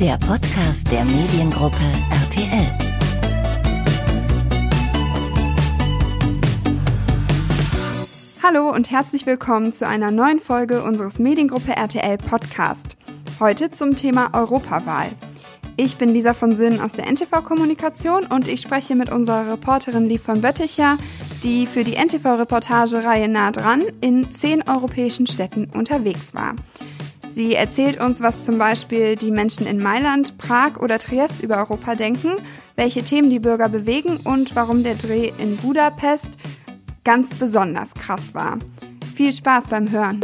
der Podcast der Mediengruppe RTL. Hallo und herzlich willkommen zu einer neuen Folge unseres Mediengruppe RTL Podcast. Heute zum Thema Europawahl. Ich bin Lisa von Sinn aus der NTV Kommunikation und ich spreche mit unserer Reporterin Liv von Bötticher, die für die NTV-Reportage-Reihe Nah dran in zehn europäischen Städten unterwegs war. Sie erzählt uns, was zum Beispiel die Menschen in Mailand, Prag oder Triest über Europa denken, welche Themen die Bürger bewegen und warum der Dreh in Budapest ganz besonders krass war. Viel Spaß beim Hören!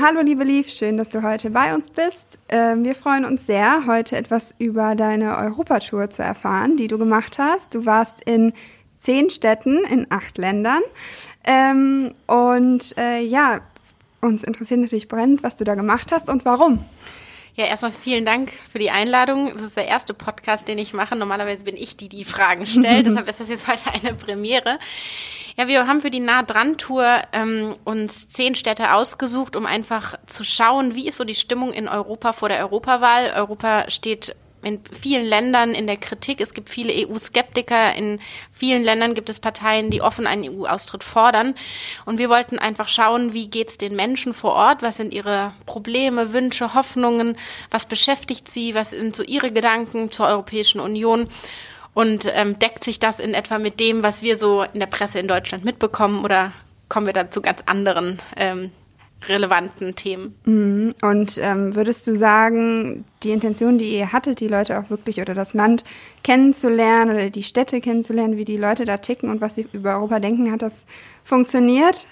Hallo liebe Liv, schön, dass du heute bei uns bist. Ähm, wir freuen uns sehr, heute etwas über deine Europatour zu erfahren, die du gemacht hast. Du warst in zehn Städten in acht Ländern. Ähm, und äh, ja, uns interessiert natürlich brennend, was du da gemacht hast und warum. Ja, erstmal vielen Dank für die Einladung. Das ist der erste Podcast, den ich mache. Normalerweise bin ich die, die Fragen stellt. Deshalb ist das jetzt heute eine Premiere. Ja, wir haben für die Nah dran Tour ähm, uns zehn Städte ausgesucht, um einfach zu schauen, wie ist so die Stimmung in Europa vor der Europawahl. Europa steht in vielen Ländern in der Kritik. Es gibt viele EU-Skeptiker. In vielen Ländern gibt es Parteien, die offen einen EU-Austritt fordern. Und wir wollten einfach schauen, wie geht es den Menschen vor Ort? Was sind ihre Probleme, Wünsche, Hoffnungen? Was beschäftigt sie? Was sind so ihre Gedanken zur Europäischen Union? Und ähm, deckt sich das in etwa mit dem, was wir so in der Presse in Deutschland mitbekommen oder kommen wir da zu ganz anderen ähm, relevanten Themen. Mhm. Und ähm, würdest du sagen, die Intention, die ihr hattet, die Leute auch wirklich oder das Land kennenzulernen oder die Städte kennenzulernen, wie die Leute da ticken und was sie über Europa denken, hat das funktioniert?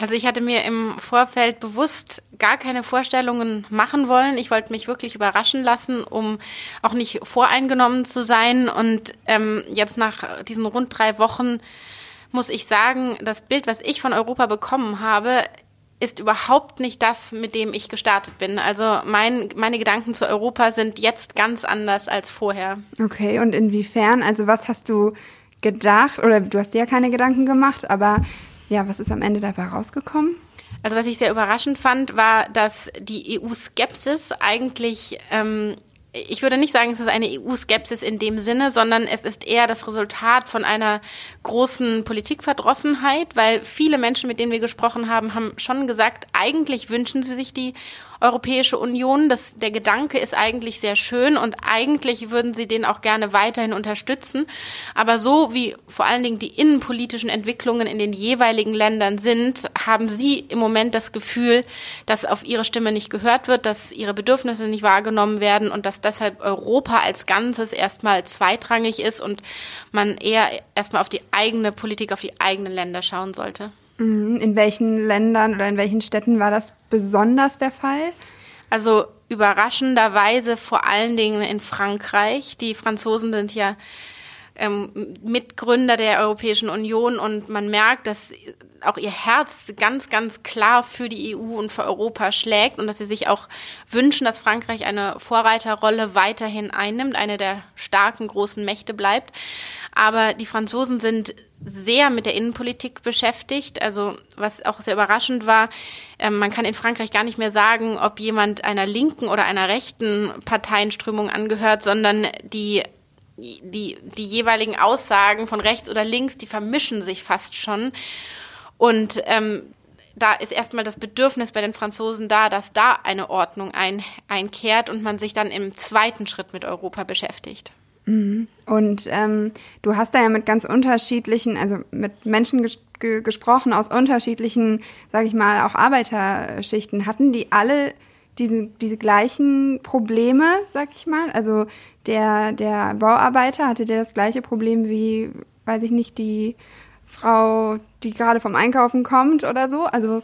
Also ich hatte mir im Vorfeld bewusst gar keine Vorstellungen machen wollen. Ich wollte mich wirklich überraschen lassen, um auch nicht voreingenommen zu sein. Und ähm, jetzt nach diesen rund drei Wochen muss ich sagen, das Bild, was ich von Europa bekommen habe, ist überhaupt nicht das, mit dem ich gestartet bin. Also mein, meine Gedanken zu Europa sind jetzt ganz anders als vorher. Okay, und inwiefern? Also was hast du gedacht? Oder du hast dir ja keine Gedanken gemacht, aber ja, was ist am Ende dabei rausgekommen? Also was ich sehr überraschend fand, war, dass die EU-Skepsis eigentlich ähm, ich würde nicht sagen, es ist eine EU-Skepsis in dem Sinne, sondern es ist eher das Resultat von einer großen Politikverdrossenheit, weil viele Menschen, mit denen wir gesprochen haben, haben schon gesagt, eigentlich wünschen sie sich die Europäische Union. Das, der Gedanke ist eigentlich sehr schön und eigentlich würden sie den auch gerne weiterhin unterstützen. Aber so wie vor allen Dingen die innenpolitischen Entwicklungen in den jeweiligen Ländern sind, haben sie im Moment das Gefühl, dass auf ihre Stimme nicht gehört wird, dass ihre Bedürfnisse nicht wahrgenommen werden und dass deshalb Europa als Ganzes erstmal zweitrangig ist und man eher erstmal auf die eigene Politik, auf die eigenen Länder schauen sollte. Mhm. In welchen Ländern oder in welchen Städten war das besonders der Fall? Also überraschenderweise vor allen Dingen in Frankreich. Die Franzosen sind ja ähm, Mitgründer der Europäischen Union und man merkt, dass auch ihr Herz ganz, ganz klar für die EU und für Europa schlägt und dass sie sich auch wünschen, dass Frankreich eine Vorreiterrolle weiterhin einnimmt, eine der starken großen Mächte bleibt. Aber die Franzosen sind sehr mit der Innenpolitik beschäftigt. Also was auch sehr überraschend war, äh, man kann in Frankreich gar nicht mehr sagen, ob jemand einer linken oder einer rechten Parteienströmung angehört, sondern die die, die jeweiligen Aussagen von rechts oder links, die vermischen sich fast schon. Und ähm, da ist erstmal das Bedürfnis bei den Franzosen da, dass da eine Ordnung ein, einkehrt und man sich dann im zweiten Schritt mit Europa beschäftigt. Mhm. Und ähm, du hast da ja mit ganz unterschiedlichen, also mit Menschen ges gesprochen aus unterschiedlichen, sage ich mal, auch Arbeiterschichten. Hatten die alle diese, diese gleichen Probleme, sag ich mal? Also der, der Bauarbeiter hatte der das gleiche Problem wie, weiß ich nicht, die Frau, die gerade vom Einkaufen kommt oder so. Also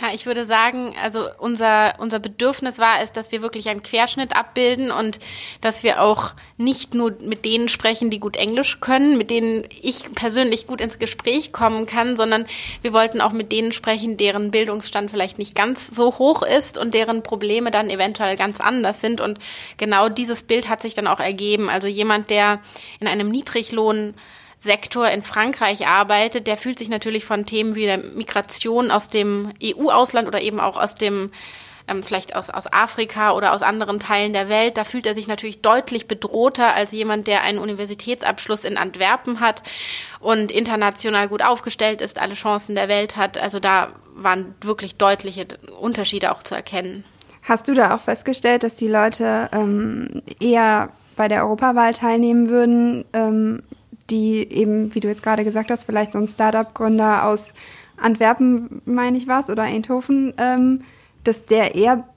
ja, ich würde sagen, also unser, unser Bedürfnis war es, dass wir wirklich einen Querschnitt abbilden und dass wir auch nicht nur mit denen sprechen, die gut Englisch können, mit denen ich persönlich gut ins Gespräch kommen kann, sondern wir wollten auch mit denen sprechen, deren Bildungsstand vielleicht nicht ganz so hoch ist und deren Probleme dann eventuell ganz anders sind. Und genau dieses Bild hat sich dann auch ergeben. Also jemand, der in einem Niedriglohn Sektor in Frankreich arbeitet, der fühlt sich natürlich von Themen wie der Migration aus dem EU-Ausland oder eben auch aus dem ähm, vielleicht aus, aus Afrika oder aus anderen Teilen der Welt. Da fühlt er sich natürlich deutlich bedrohter als jemand, der einen Universitätsabschluss in Antwerpen hat und international gut aufgestellt ist, alle Chancen der Welt hat. Also da waren wirklich deutliche Unterschiede auch zu erkennen. Hast du da auch festgestellt, dass die Leute ähm, eher bei der Europawahl teilnehmen würden, ähm, die eben, wie du jetzt gerade gesagt hast, vielleicht so ein Startup-Gründer aus Antwerpen, meine ich was, oder Eindhoven, ähm, dass der eher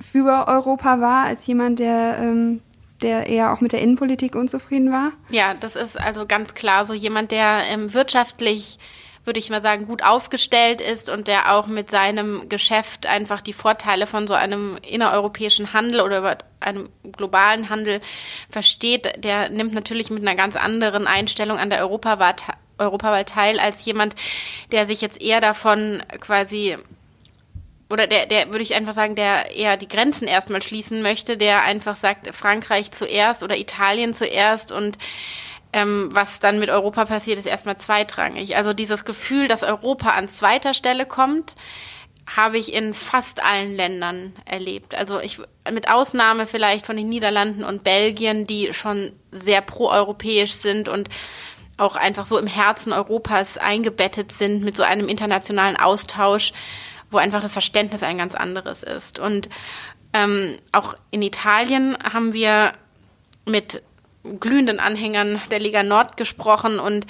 für Europa war als jemand, der, ähm, der eher auch mit der Innenpolitik unzufrieden war? Ja, das ist also ganz klar so jemand, der ähm, wirtschaftlich würde ich mal sagen, gut aufgestellt ist und der auch mit seinem Geschäft einfach die Vorteile von so einem innereuropäischen Handel oder einem globalen Handel versteht, der nimmt natürlich mit einer ganz anderen Einstellung an der Europawahl, Europawahl teil als jemand, der sich jetzt eher davon quasi oder der, der würde ich einfach sagen, der eher die Grenzen erstmal schließen möchte, der einfach sagt, Frankreich zuerst oder Italien zuerst und ähm, was dann mit Europa passiert, ist erstmal zweitrangig. Also dieses Gefühl, dass Europa an zweiter Stelle kommt, habe ich in fast allen Ländern erlebt. Also ich mit Ausnahme vielleicht von den Niederlanden und Belgien, die schon sehr proeuropäisch sind und auch einfach so im Herzen Europas eingebettet sind mit so einem internationalen Austausch, wo einfach das Verständnis ein ganz anderes ist. Und ähm, auch in Italien haben wir mit glühenden Anhängern der Liga Nord gesprochen und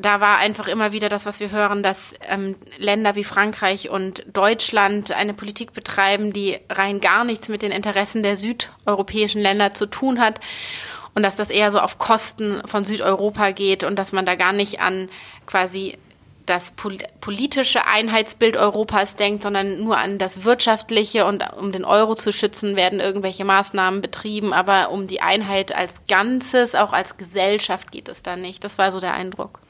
da war einfach immer wieder das, was wir hören, dass ähm, Länder wie Frankreich und Deutschland eine Politik betreiben, die rein gar nichts mit den Interessen der südeuropäischen Länder zu tun hat und dass das eher so auf Kosten von Südeuropa geht und dass man da gar nicht an quasi das politische Einheitsbild Europas denkt, sondern nur an das wirtschaftliche und um den Euro zu schützen, werden irgendwelche Maßnahmen betrieben, aber um die Einheit als Ganzes, auch als Gesellschaft geht es da nicht. Das war so der Eindruck.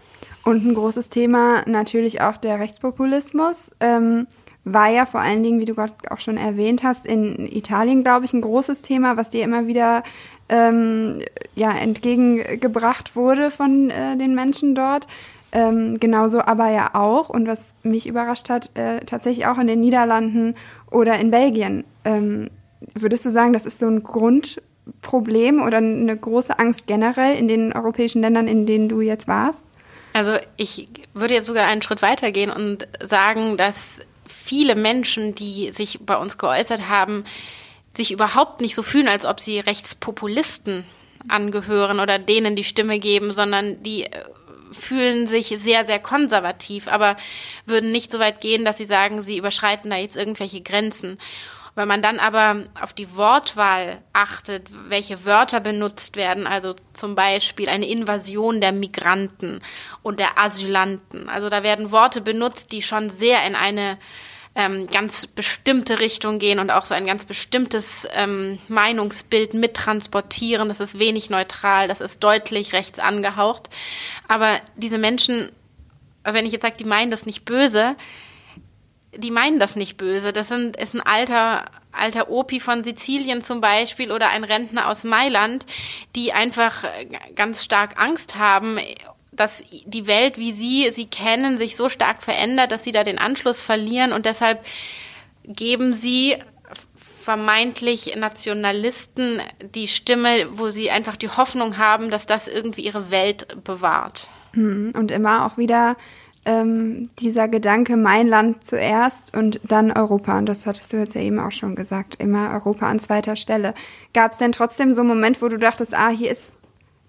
Und ein großes Thema natürlich auch der Rechtspopulismus. Ähm, war ja vor allen Dingen, wie du gerade auch schon erwähnt hast, in Italien, glaube ich, ein großes Thema, was dir immer wieder ähm, ja, entgegengebracht wurde von äh, den Menschen dort. Ähm, genauso aber ja auch, und was mich überrascht hat, äh, tatsächlich auch in den Niederlanden oder in Belgien. Ähm, würdest du sagen, das ist so ein Grundproblem oder eine große Angst generell in den europäischen Ländern, in denen du jetzt warst? Also ich würde jetzt sogar einen Schritt weitergehen und sagen, dass viele Menschen, die sich bei uns geäußert haben, sich überhaupt nicht so fühlen, als ob sie Rechtspopulisten angehören oder denen die Stimme geben, sondern die äh, fühlen sich sehr, sehr konservativ, aber würden nicht so weit gehen, dass sie sagen, sie überschreiten da jetzt irgendwelche Grenzen. Wenn man dann aber auf die Wortwahl achtet, welche Wörter benutzt werden, also zum Beispiel eine Invasion der Migranten und der Asylanten, also da werden Worte benutzt, die schon sehr in eine ähm, ganz bestimmte Richtung gehen und auch so ein ganz bestimmtes ähm, Meinungsbild mittransportieren. Das ist wenig neutral, das ist deutlich rechts angehaucht. Aber diese Menschen, wenn ich jetzt sage, die meinen das nicht böse, die meinen das nicht böse. Das sind, ist ein alter, alter Opi von Sizilien zum Beispiel oder ein Rentner aus Mailand, die einfach ganz stark Angst haben dass die Welt, wie sie sie kennen, sich so stark verändert, dass sie da den Anschluss verlieren und deshalb geben sie vermeintlich Nationalisten die Stimme, wo sie einfach die Hoffnung haben, dass das irgendwie ihre Welt bewahrt. Hm, und immer auch wieder ähm, dieser Gedanke, mein Land zuerst und dann Europa. Und das hattest du jetzt ja eben auch schon gesagt, immer Europa an zweiter Stelle. Gab es denn trotzdem so einen Moment, wo du dachtest, ah, hier ist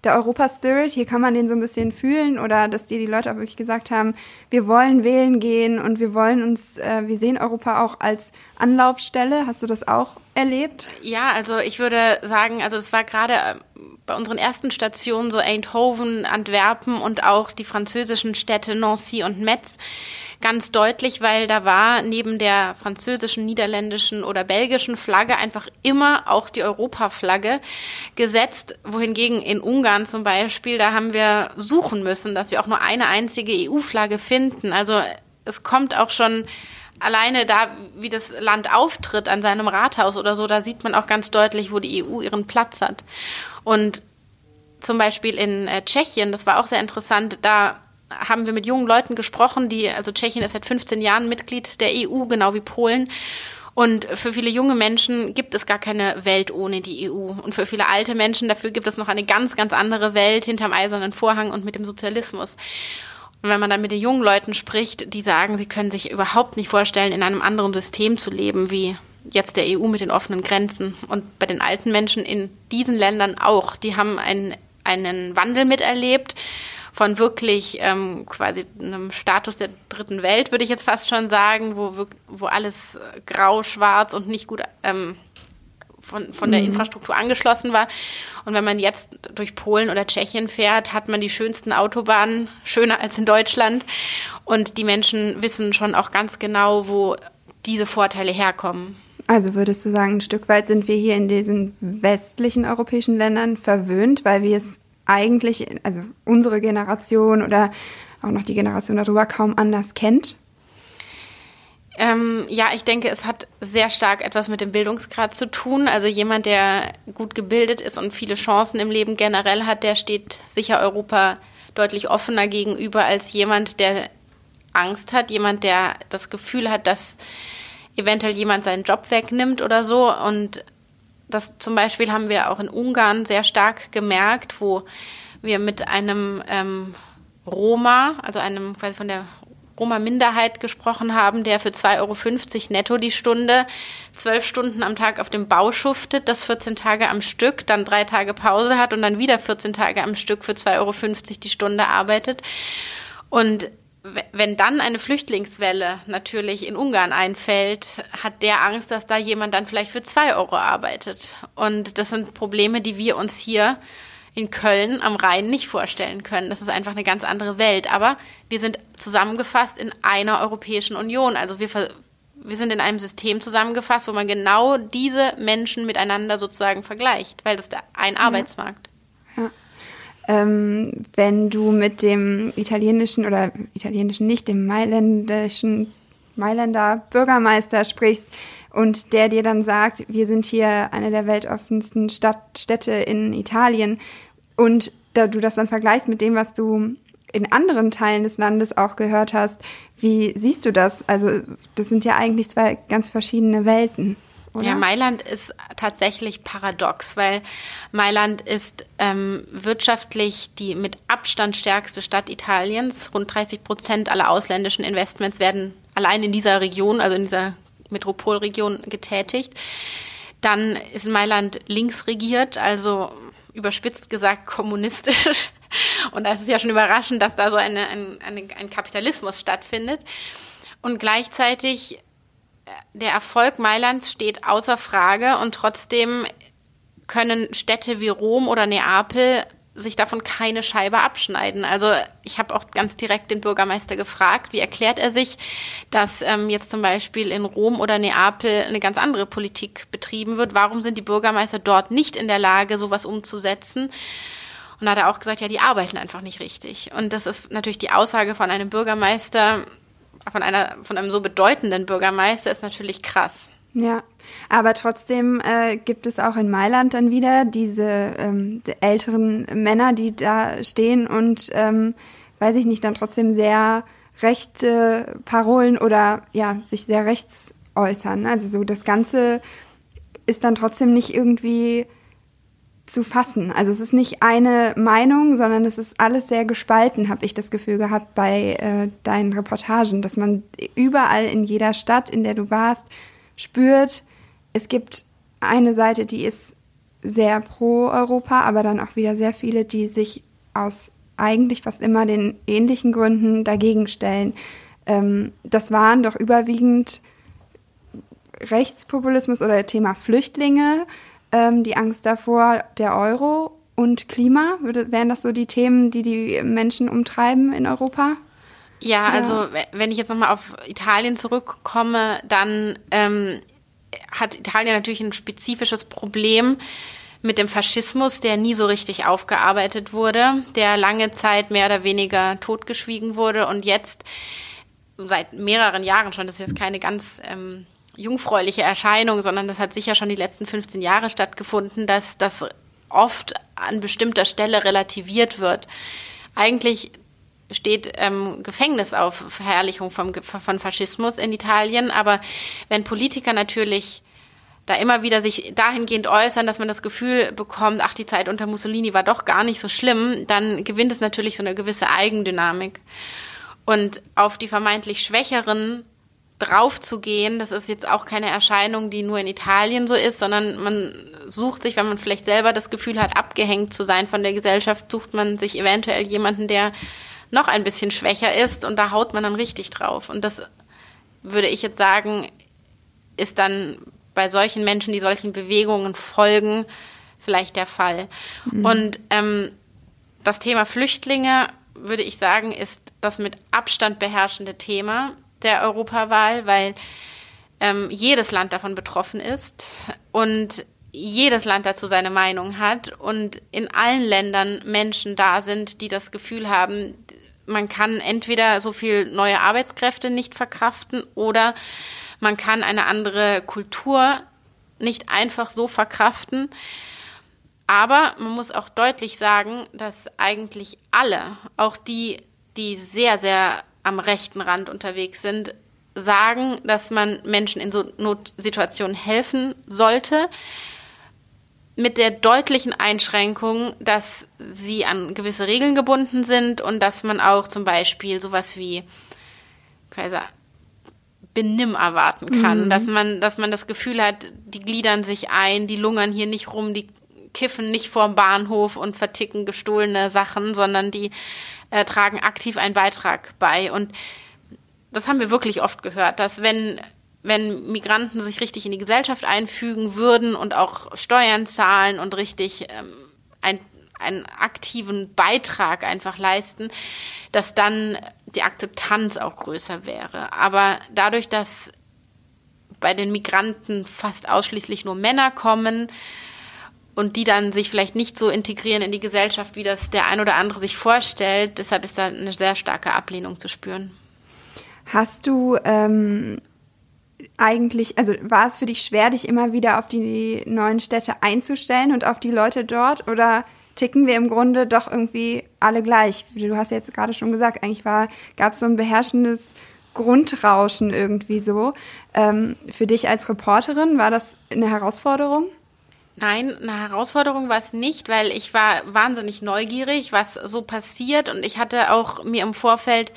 der Europa-Spirit, hier kann man den so ein bisschen fühlen oder dass dir die Leute auch wirklich gesagt haben, wir wollen wählen gehen und wir wollen uns, äh, wir sehen Europa auch als Anlaufstelle. Hast du das auch erlebt? Ja, also ich würde sagen, also es war gerade äh, bei unseren ersten Stationen so Eindhoven, Antwerpen und auch die französischen Städte Nancy und Metz ganz deutlich, weil da war neben der französischen, niederländischen oder belgischen Flagge einfach immer auch die Europaflagge gesetzt, wohingegen in Ungarn zum Beispiel, da haben wir suchen müssen, dass wir auch nur eine einzige EU-Flagge finden. Also es kommt auch schon alleine da, wie das Land auftritt an seinem Rathaus oder so, da sieht man auch ganz deutlich, wo die EU ihren Platz hat. Und zum Beispiel in äh, Tschechien, das war auch sehr interessant, da haben wir mit jungen Leuten gesprochen, die, also Tschechien ist seit 15 Jahren Mitglied der EU, genau wie Polen. Und für viele junge Menschen gibt es gar keine Welt ohne die EU. Und für viele alte Menschen dafür gibt es noch eine ganz, ganz andere Welt hinterm eisernen Vorhang und mit dem Sozialismus. Und wenn man dann mit den jungen Leuten spricht, die sagen, sie können sich überhaupt nicht vorstellen, in einem anderen System zu leben, wie jetzt der EU mit den offenen Grenzen. Und bei den alten Menschen in diesen Ländern auch. Die haben einen, einen Wandel miterlebt von wirklich ähm, quasi einem Status der dritten Welt, würde ich jetzt fast schon sagen, wo, wo alles grau, schwarz und nicht gut ähm, von, von der mhm. Infrastruktur angeschlossen war. Und wenn man jetzt durch Polen oder Tschechien fährt, hat man die schönsten Autobahnen, schöner als in Deutschland. Und die Menschen wissen schon auch ganz genau, wo diese Vorteile herkommen. Also würdest du sagen, ein Stück weit sind wir hier in diesen westlichen europäischen Ländern verwöhnt, weil wir es eigentlich, also unsere Generation oder auch noch die Generation darüber kaum anders kennt? Ähm, ja, ich denke, es hat sehr stark etwas mit dem Bildungsgrad zu tun. Also jemand, der gut gebildet ist und viele Chancen im Leben generell hat, der steht sicher Europa deutlich offener gegenüber als jemand, der Angst hat, jemand, der das Gefühl hat, dass eventuell jemand seinen Job wegnimmt oder so. Und das zum Beispiel haben wir auch in Ungarn sehr stark gemerkt, wo wir mit einem ähm, Roma, also einem quasi von der Roma-Minderheit gesprochen haben, der für 2,50 Euro netto die Stunde zwölf Stunden am Tag auf dem Bau schuftet, das 14 Tage am Stück, dann drei Tage Pause hat und dann wieder 14 Tage am Stück für 2,50 Euro die Stunde arbeitet. Und wenn dann eine Flüchtlingswelle natürlich in Ungarn einfällt, hat der Angst, dass da jemand dann vielleicht für zwei Euro arbeitet. Und das sind Probleme, die wir uns hier in Köln am Rhein nicht vorstellen können. Das ist einfach eine ganz andere Welt. Aber wir sind zusammengefasst in einer Europäischen Union. Also wir, wir sind in einem System zusammengefasst, wo man genau diese Menschen miteinander sozusagen vergleicht, weil das ist ein Arbeitsmarkt. Ja. Ähm, wenn du mit dem italienischen oder italienischen nicht, dem mailändischen Mailänder Bürgermeister sprichst, und der dir dann sagt, wir sind hier eine der weltoffensten Stadt, Städte in Italien und da du das dann vergleichst mit dem, was du in anderen Teilen des Landes auch gehört hast, wie siehst du das? Also das sind ja eigentlich zwei ganz verschiedene Welten. Oder? Ja, Mailand ist tatsächlich paradox, weil Mailand ist ähm, wirtschaftlich die mit Abstand stärkste Stadt Italiens. Rund 30 Prozent aller ausländischen Investments werden allein in dieser Region, also in dieser Metropolregion getätigt. Dann ist Mailand links regiert, also überspitzt gesagt kommunistisch. Und das ist ja schon überraschend, dass da so eine, ein, eine, ein Kapitalismus stattfindet. Und gleichzeitig der Erfolg Mailands steht außer Frage und trotzdem können Städte wie Rom oder Neapel sich davon keine Scheibe abschneiden. Also ich habe auch ganz direkt den Bürgermeister gefragt, wie erklärt er sich, dass ähm, jetzt zum Beispiel in Rom oder Neapel eine ganz andere Politik betrieben wird. Warum sind die Bürgermeister dort nicht in der Lage, sowas umzusetzen? Und da hat er auch gesagt, ja, die arbeiten einfach nicht richtig. Und das ist natürlich die Aussage von einem Bürgermeister, von einer, von einem so bedeutenden Bürgermeister, ist natürlich krass. Ja, aber trotzdem äh, gibt es auch in Mailand dann wieder diese ähm, die älteren Männer, die da stehen und, ähm, weiß ich nicht, dann trotzdem sehr rechte Parolen oder ja, sich sehr rechts äußern. Also so das Ganze ist dann trotzdem nicht irgendwie zu fassen. Also es ist nicht eine Meinung, sondern es ist alles sehr gespalten, habe ich das Gefühl gehabt bei äh, deinen Reportagen, dass man überall in jeder Stadt, in der du warst, spürt, es gibt eine Seite, die ist sehr pro Europa, aber dann auch wieder sehr viele, die sich aus eigentlich fast immer den ähnlichen Gründen dagegen stellen. Ähm, das waren doch überwiegend Rechtspopulismus oder Thema Flüchtlinge, ähm, die Angst davor, der Euro und Klima. Würde, wären das so die Themen, die die Menschen umtreiben in Europa? Ja, ja. also wenn ich jetzt nochmal auf Italien zurückkomme, dann ähm, hat Italien natürlich ein spezifisches Problem mit dem Faschismus, der nie so richtig aufgearbeitet wurde, der lange Zeit mehr oder weniger totgeschwiegen wurde und jetzt seit mehreren Jahren schon, das ist jetzt keine ganz ähm, jungfräuliche Erscheinung, sondern das hat sicher schon die letzten 15 Jahre stattgefunden, dass das oft an bestimmter Stelle relativiert wird. Eigentlich steht ähm, Gefängnis auf Verherrlichung vom, von Faschismus in Italien. Aber wenn Politiker natürlich da immer wieder sich dahingehend äußern, dass man das Gefühl bekommt, ach, die Zeit unter Mussolini war doch gar nicht so schlimm, dann gewinnt es natürlich so eine gewisse Eigendynamik. Und auf die vermeintlich Schwächeren draufzugehen, das ist jetzt auch keine Erscheinung, die nur in Italien so ist, sondern man sucht sich, wenn man vielleicht selber das Gefühl hat, abgehängt zu sein von der Gesellschaft, sucht man sich eventuell jemanden, der noch ein bisschen schwächer ist und da haut man dann richtig drauf. Und das würde ich jetzt sagen, ist dann bei solchen Menschen, die solchen Bewegungen folgen, vielleicht der Fall. Mhm. Und ähm, das Thema Flüchtlinge, würde ich sagen, ist das mit Abstand beherrschende Thema der Europawahl, weil ähm, jedes Land davon betroffen ist und jedes Land dazu seine Meinung hat und in allen Ländern Menschen da sind, die das Gefühl haben, man kann entweder so viel neue Arbeitskräfte nicht verkraften oder man kann eine andere Kultur nicht einfach so verkraften. Aber man muss auch deutlich sagen, dass eigentlich alle, auch die, die sehr, sehr am rechten Rand unterwegs sind, sagen, dass man Menschen in so Notsituationen helfen sollte, mit der deutlichen Einschränkung, dass sie an gewisse Regeln gebunden sind und dass man auch zum Beispiel sowas wie Kaiser Benimm erwarten kann, mhm. dass man, dass man das Gefühl hat, die gliedern sich ein, die lungern hier nicht rum, die kiffen nicht vorm Bahnhof und verticken gestohlene Sachen, sondern die äh, tragen aktiv einen Beitrag bei. Und das haben wir wirklich oft gehört, dass wenn wenn Migranten sich richtig in die Gesellschaft einfügen würden und auch Steuern zahlen und richtig ähm, ein, einen aktiven Beitrag einfach leisten, dass dann die Akzeptanz auch größer wäre. Aber dadurch, dass bei den Migranten fast ausschließlich nur Männer kommen und die dann sich vielleicht nicht so integrieren in die Gesellschaft, wie das der ein oder andere sich vorstellt, deshalb ist da eine sehr starke Ablehnung zu spüren. Hast du ähm, eigentlich, also war es für dich schwer, dich immer wieder auf die neuen Städte einzustellen und auf die Leute dort? Oder ticken wir im Grunde doch irgendwie alle gleich? Du hast ja jetzt gerade schon gesagt, eigentlich gab es so ein beherrschendes Grundrauschen irgendwie so. Ähm, für dich als Reporterin war das eine Herausforderung? Nein, eine Herausforderung war es nicht, weil ich war wahnsinnig neugierig, was so passiert und ich hatte auch mir im Vorfeld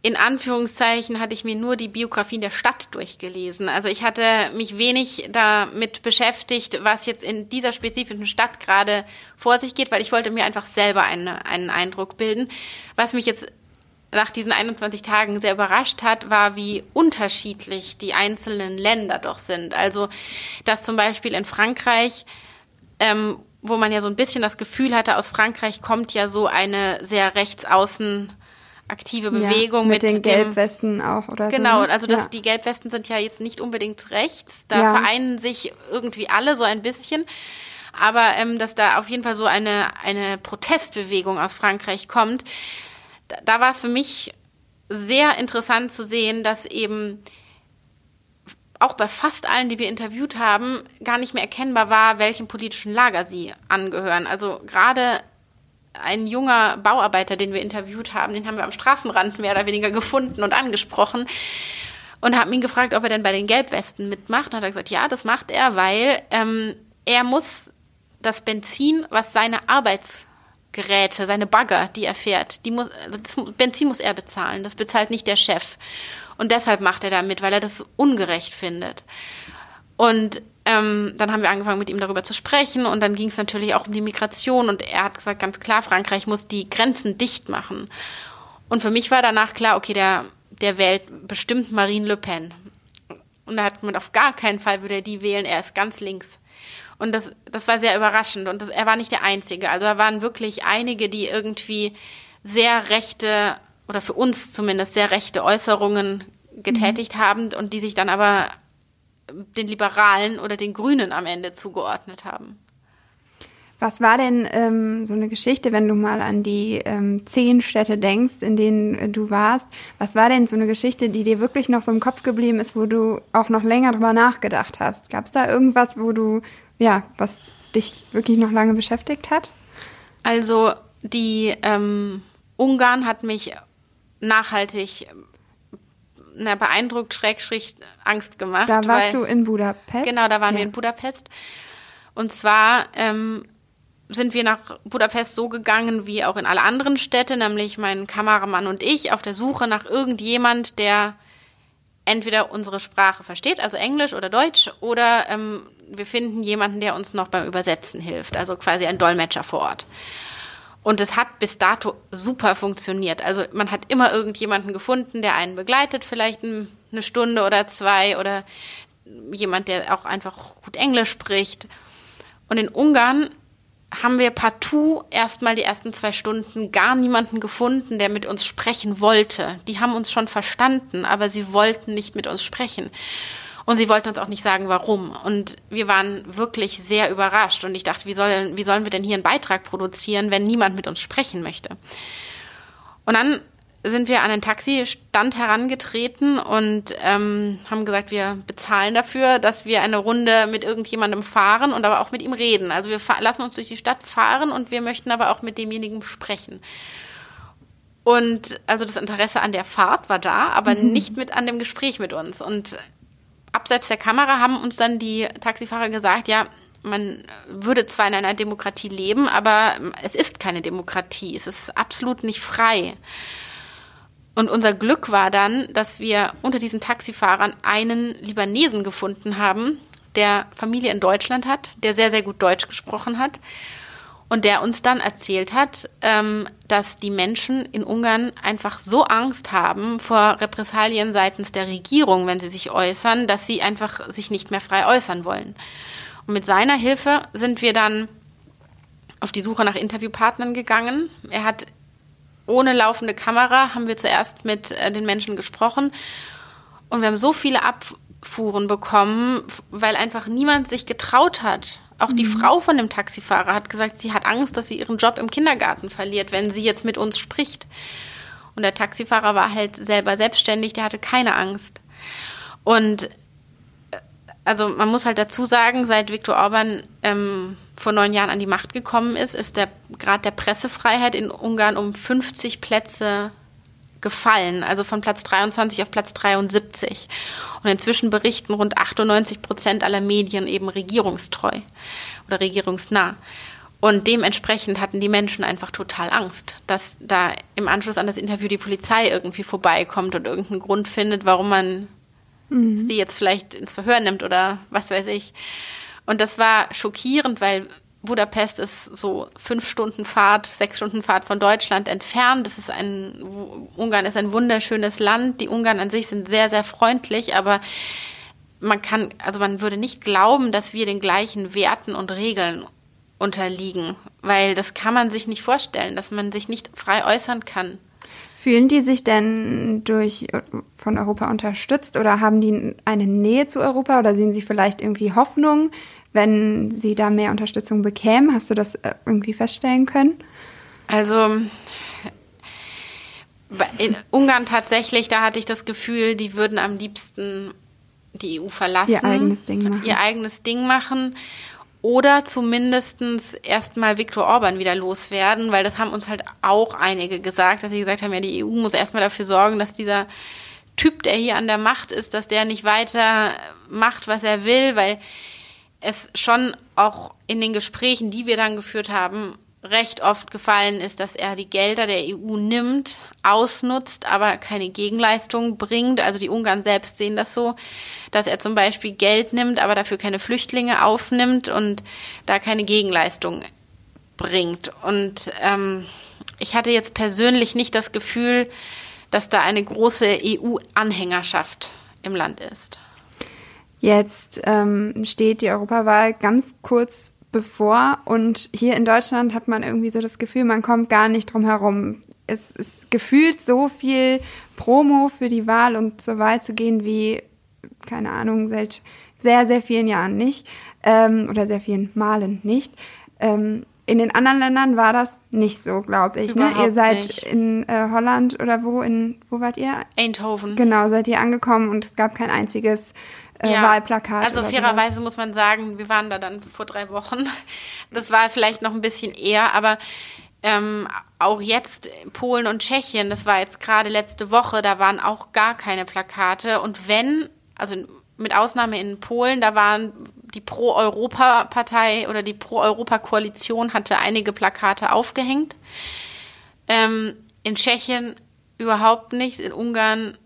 in Anführungszeichen hatte ich mir nur die Biografien der Stadt durchgelesen. Also ich hatte mich wenig damit beschäftigt, was jetzt in dieser spezifischen Stadt gerade vor sich geht, weil ich wollte mir einfach selber eine, einen Eindruck bilden. Was mich jetzt nach diesen 21 Tagen sehr überrascht hat, war, wie unterschiedlich die einzelnen Länder doch sind. Also, dass zum Beispiel in Frankreich, ähm, wo man ja so ein bisschen das Gefühl hatte, aus Frankreich kommt ja so eine sehr rechtsaußen aktive Bewegung ja, mit, mit den Gelbwesten auch oder genau, so. Genau, also das, ja. die Gelbwesten sind ja jetzt nicht unbedingt rechts, da ja. vereinen sich irgendwie alle so ein bisschen. Aber ähm, dass da auf jeden Fall so eine, eine Protestbewegung aus Frankreich kommt, da, war es für mich sehr interessant zu sehen, dass eben auch bei fast allen, die wir interviewt haben, gar nicht mehr erkennbar war, welchem politischen Lager sie angehören. Also gerade ein junger Bauarbeiter, den wir interviewt haben, den haben wir am Straßenrand mehr oder weniger gefunden und angesprochen und haben ihn gefragt, ob er denn bei den Gelbwesten mitmacht. Und hat er gesagt, ja, das macht er, weil ähm, er muss das Benzin, was seine Arbeitsgeräte, seine Bagger, die er fährt, die muss, das Benzin muss er bezahlen. Das bezahlt nicht der Chef. Und deshalb macht er da mit, weil er das ungerecht findet. Und ähm, dann haben wir angefangen, mit ihm darüber zu sprechen und dann ging es natürlich auch um die Migration und er hat gesagt, ganz klar, Frankreich muss die Grenzen dicht machen. Und für mich war danach klar, okay, der, der wählt bestimmt Marine Le Pen. Und da hat man auf gar keinen Fall würde er die wählen, er ist ganz links. Und das, das war sehr überraschend und das, er war nicht der Einzige. Also da waren wirklich einige, die irgendwie sehr rechte oder für uns zumindest sehr rechte Äußerungen getätigt mhm. haben und die sich dann aber den Liberalen oder den Grünen am Ende zugeordnet haben. Was war denn ähm, so eine Geschichte, wenn du mal an die ähm, zehn Städte denkst, in denen äh, du warst? Was war denn so eine Geschichte, die dir wirklich noch so im Kopf geblieben ist, wo du auch noch länger drüber nachgedacht hast? Gab es da irgendwas, wo du, ja, was dich wirklich noch lange beschäftigt hat? Also die ähm, Ungarn hat mich nachhaltig na, beeindruckt, schrägstrich Angst gemacht. Da warst weil, du in Budapest? Genau, da waren ja. wir in Budapest. Und zwar ähm, sind wir nach Budapest so gegangen wie auch in alle anderen Städte, nämlich mein Kameramann und ich auf der Suche nach irgendjemand, der entweder unsere Sprache versteht, also Englisch oder Deutsch, oder ähm, wir finden jemanden, der uns noch beim Übersetzen hilft, also quasi ein Dolmetscher vor Ort. Und es hat bis dato super funktioniert. Also man hat immer irgendjemanden gefunden, der einen begleitet, vielleicht eine Stunde oder zwei oder jemand, der auch einfach gut Englisch spricht. Und in Ungarn haben wir partout erstmal die ersten zwei Stunden gar niemanden gefunden, der mit uns sprechen wollte. Die haben uns schon verstanden, aber sie wollten nicht mit uns sprechen. Und sie wollten uns auch nicht sagen, warum. Und wir waren wirklich sehr überrascht. Und ich dachte, wie, soll, wie sollen wir denn hier einen Beitrag produzieren, wenn niemand mit uns sprechen möchte? Und dann sind wir an den Taxistand herangetreten und ähm, haben gesagt, wir bezahlen dafür, dass wir eine Runde mit irgendjemandem fahren und aber auch mit ihm reden. Also wir lassen uns durch die Stadt fahren und wir möchten aber auch mit demjenigen sprechen. Und also das Interesse an der Fahrt war da, aber mhm. nicht mit an dem Gespräch mit uns. Und abseits der Kamera haben uns dann die Taxifahrer gesagt, ja, man würde zwar in einer Demokratie leben, aber es ist keine Demokratie. Es ist absolut nicht frei. Und unser Glück war dann, dass wir unter diesen Taxifahrern einen Libanesen gefunden haben, der Familie in Deutschland hat, der sehr, sehr gut Deutsch gesprochen hat und der uns dann erzählt hat, ähm, dass die Menschen in Ungarn einfach so Angst haben vor Repressalien seitens der Regierung, wenn sie sich äußern, dass sie einfach sich nicht mehr frei äußern wollen. Und mit seiner Hilfe sind wir dann auf die Suche nach Interviewpartnern gegangen. Er hat ohne laufende Kamera, haben wir zuerst mit äh, den Menschen gesprochen und wir haben so viele Abfuhren bekommen, weil einfach niemand sich getraut hat, auch die mhm. Frau von dem Taxifahrer hat gesagt, sie hat Angst, dass sie ihren Job im Kindergarten verliert, wenn sie jetzt mit uns spricht. Und der Taxifahrer war halt selber selbstständig, der hatte keine Angst. Und äh, also man muss halt dazu sagen, seit Viktor Orban ähm, vor neun Jahren an die Macht gekommen ist, ist der Grad der Pressefreiheit in Ungarn um 50 Plätze gefallen, also von Platz 23 auf Platz 73. Und inzwischen berichten rund 98 Prozent aller Medien eben regierungstreu oder regierungsnah. Und dementsprechend hatten die Menschen einfach total Angst, dass da im Anschluss an das Interview die Polizei irgendwie vorbeikommt und irgendeinen Grund findet, warum man mhm. sie jetzt vielleicht ins Verhör nimmt oder was weiß ich. Und das war schockierend, weil Budapest ist so fünf Stunden Fahrt, sechs Stunden Fahrt von Deutschland entfernt. Das ist ein, Ungarn ist ein wunderschönes Land. Die Ungarn an sich sind sehr, sehr freundlich, aber man kann, also man würde nicht glauben, dass wir den gleichen Werten und Regeln unterliegen, weil das kann man sich nicht vorstellen, dass man sich nicht frei äußern kann. Fühlen die sich denn durch von Europa unterstützt oder haben die eine Nähe zu Europa oder sehen sie vielleicht irgendwie Hoffnung, wenn sie da mehr Unterstützung bekämen? Hast du das äh, irgendwie feststellen können? Also in Ungarn tatsächlich, da hatte ich das Gefühl, die würden am liebsten die EU verlassen. Ihr eigenes Ding machen. Ihr eigenes Ding machen. Oder zumindest erstmal Viktor Orban wieder loswerden, weil das haben uns halt auch einige gesagt, dass sie gesagt haben, ja, die EU muss erstmal dafür sorgen, dass dieser Typ, der hier an der Macht ist, dass der nicht weiter macht, was er will, weil es schon auch in den Gesprächen, die wir dann geführt haben, recht oft gefallen ist, dass er die Gelder der EU nimmt, ausnutzt, aber keine Gegenleistung bringt. Also die Ungarn selbst sehen das so, dass er zum Beispiel Geld nimmt, aber dafür keine Flüchtlinge aufnimmt und da keine Gegenleistung bringt. Und ähm, ich hatte jetzt persönlich nicht das Gefühl, dass da eine große EU-Anhängerschaft im Land ist. Jetzt ähm, steht die Europawahl ganz kurz bevor und hier in Deutschland hat man irgendwie so das Gefühl, man kommt gar nicht drum herum. Es ist gefühlt so viel Promo für die Wahl und zur Wahl zu gehen wie, keine Ahnung, seit sehr, sehr vielen Jahren nicht ähm, oder sehr vielen Malen nicht. Ähm, in den anderen Ländern war das nicht so, glaube ich. Ne? Ihr seid nicht. in äh, Holland oder wo? In wo wart ihr? Eindhoven. Genau, seid ihr angekommen und es gab kein einziges äh, ja, Wahlplakat. Also fairerweise muss man sagen, wir waren da dann vor drei Wochen. Das war vielleicht noch ein bisschen eher, aber ähm, auch jetzt Polen und Tschechien, das war jetzt gerade letzte Woche, da waren auch gar keine Plakate. Und wenn, also mit Ausnahme in Polen, da waren die Pro-Europa-Partei oder die Pro-Europa-Koalition hatte einige Plakate aufgehängt. Ähm, in Tschechien überhaupt nichts, in Ungarn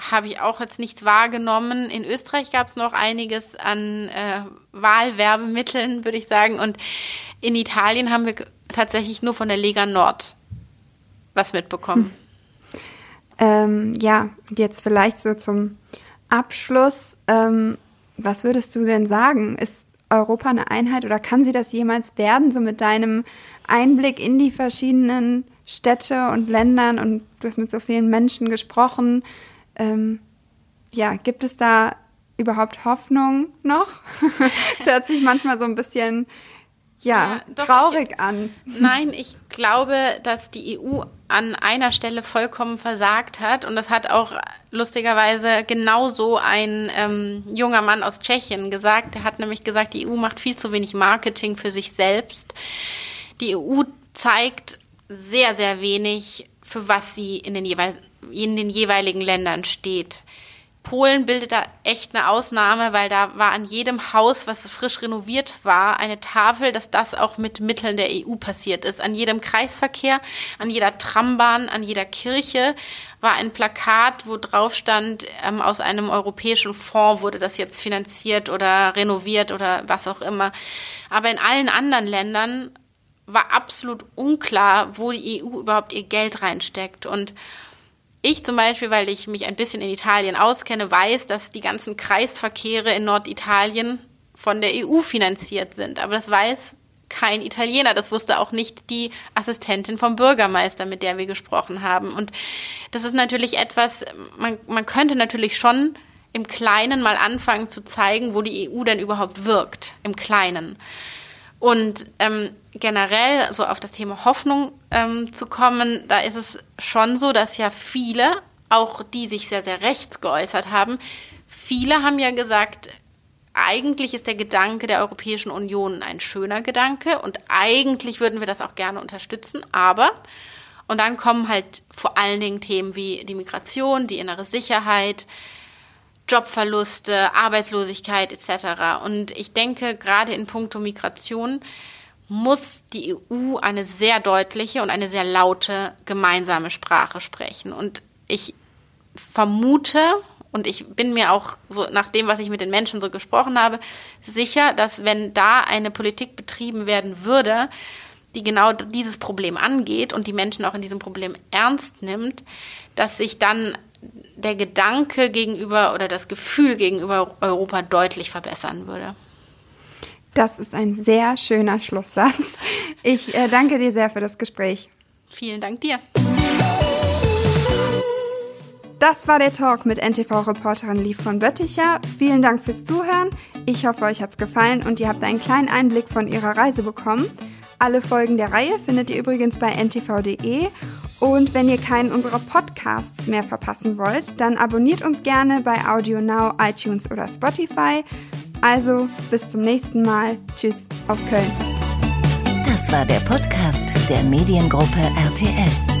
habe ich auch jetzt nichts wahrgenommen. In Österreich gab es noch einiges an äh, Wahlwerbemitteln, würde ich sagen. Und in Italien haben wir tatsächlich nur von der Lega Nord was mitbekommen. Hm. Ähm, ja, jetzt vielleicht so zum Abschluss. Ähm, was würdest du denn sagen? Ist Europa eine Einheit oder kann sie das jemals werden? So mit deinem Einblick in die verschiedenen Städte und Ländern und du hast mit so vielen Menschen gesprochen. Ähm, ja, gibt es da überhaupt Hoffnung noch? Es hört sich manchmal so ein bisschen ja, ja traurig ich, an. Nein, ich glaube, dass die EU an einer Stelle vollkommen versagt hat. Und das hat auch lustigerweise genauso ein ähm, junger Mann aus Tschechien gesagt. Er hat nämlich gesagt, die EU macht viel zu wenig Marketing für sich selbst. Die EU zeigt sehr, sehr wenig, für was sie in den, jeweil in den jeweiligen Ländern steht. Polen bildet da echt eine Ausnahme, weil da war an jedem Haus, was frisch renoviert war, eine Tafel, dass das auch mit Mitteln der EU passiert ist. An jedem Kreisverkehr, an jeder Trambahn, an jeder Kirche war ein Plakat, wo drauf stand, ähm, aus einem europäischen Fonds wurde das jetzt finanziert oder renoviert oder was auch immer. Aber in allen anderen Ländern war absolut unklar, wo die EU überhaupt ihr Geld reinsteckt. Und ich zum Beispiel, weil ich mich ein bisschen in Italien auskenne, weiß, dass die ganzen Kreisverkehre in Norditalien von der EU finanziert sind. Aber das weiß kein Italiener. Das wusste auch nicht die Assistentin vom Bürgermeister, mit der wir gesprochen haben. Und das ist natürlich etwas, man, man könnte natürlich schon im Kleinen mal anfangen zu zeigen, wo die EU denn überhaupt wirkt. Im Kleinen. Und ähm, generell so auf das Thema Hoffnung ähm, zu kommen, da ist es schon so, dass ja viele, auch die sich sehr, sehr rechts geäußert haben, viele haben ja gesagt, eigentlich ist der Gedanke der Europäischen Union ein schöner Gedanke und eigentlich würden wir das auch gerne unterstützen, aber und dann kommen halt vor allen Dingen Themen wie die Migration, die innere Sicherheit, Jobverluste, Arbeitslosigkeit etc. Und ich denke, gerade in puncto Migration muss die EU eine sehr deutliche und eine sehr laute gemeinsame Sprache sprechen. Und ich vermute, und ich bin mir auch so nach dem, was ich mit den Menschen so gesprochen habe, sicher, dass wenn da eine Politik betrieben werden würde, die genau dieses Problem angeht und die Menschen auch in diesem Problem ernst nimmt, dass sich dann der Gedanke gegenüber oder das Gefühl gegenüber Europa deutlich verbessern würde. Das ist ein sehr schöner Schlusssatz. Ich äh, danke dir sehr für das Gespräch. Vielen Dank dir. Das war der Talk mit NTV-Reporterin Liv von Bötticher. Vielen Dank fürs Zuhören. Ich hoffe, euch hat es gefallen und ihr habt einen kleinen Einblick von ihrer Reise bekommen. Alle Folgen der Reihe findet ihr übrigens bei ntv.de. Und wenn ihr keinen unserer Podcasts mehr verpassen wollt, dann abonniert uns gerne bei Audio Now, iTunes oder Spotify. Also bis zum nächsten Mal. Tschüss aus Köln. Das war der Podcast der Mediengruppe RTL.